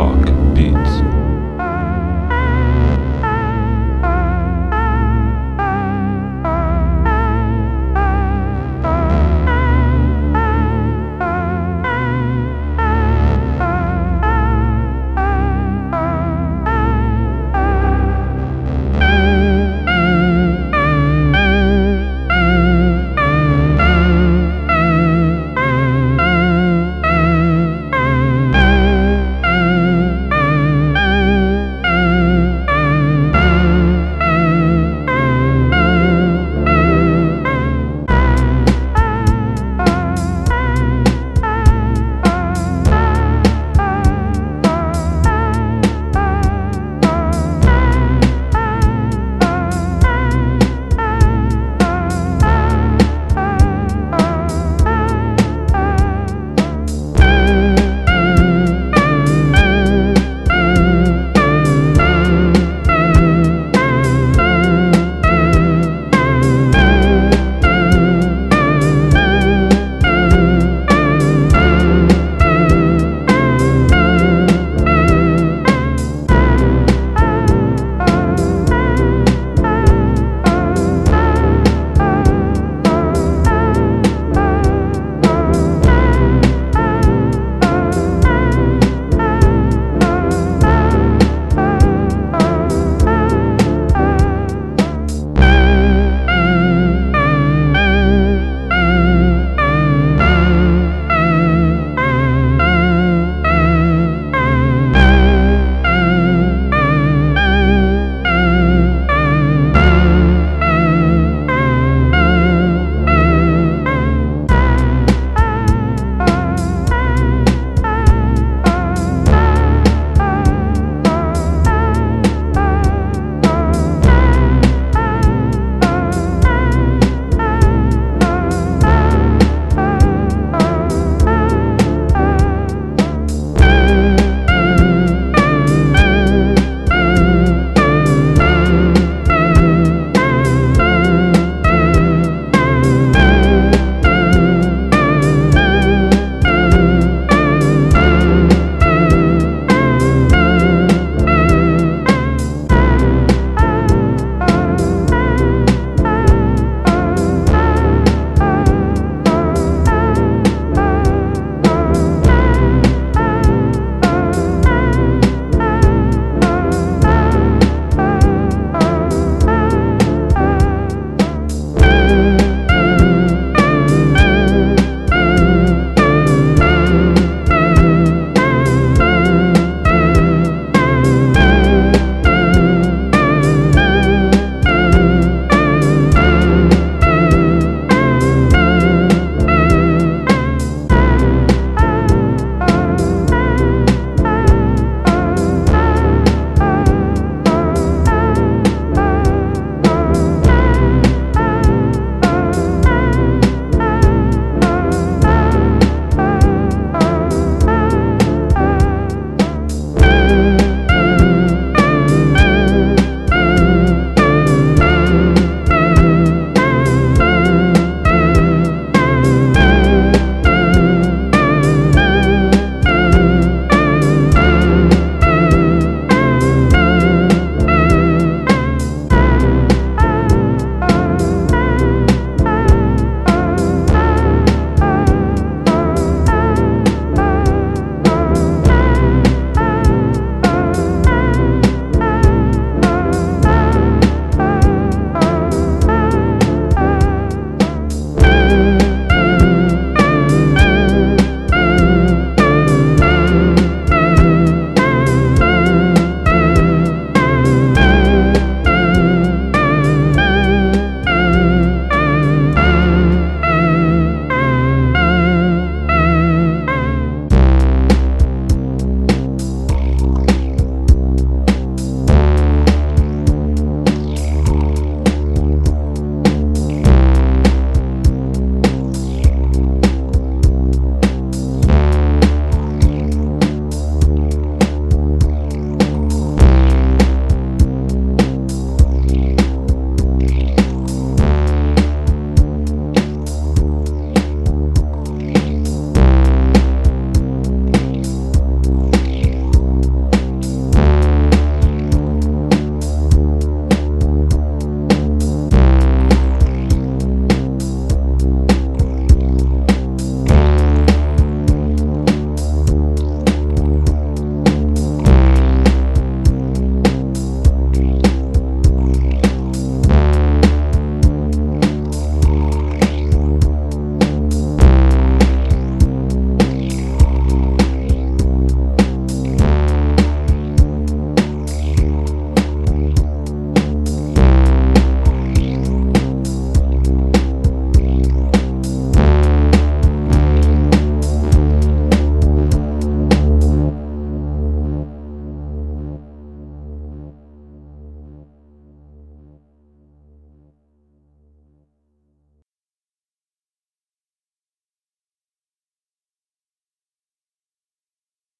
Dark Beats.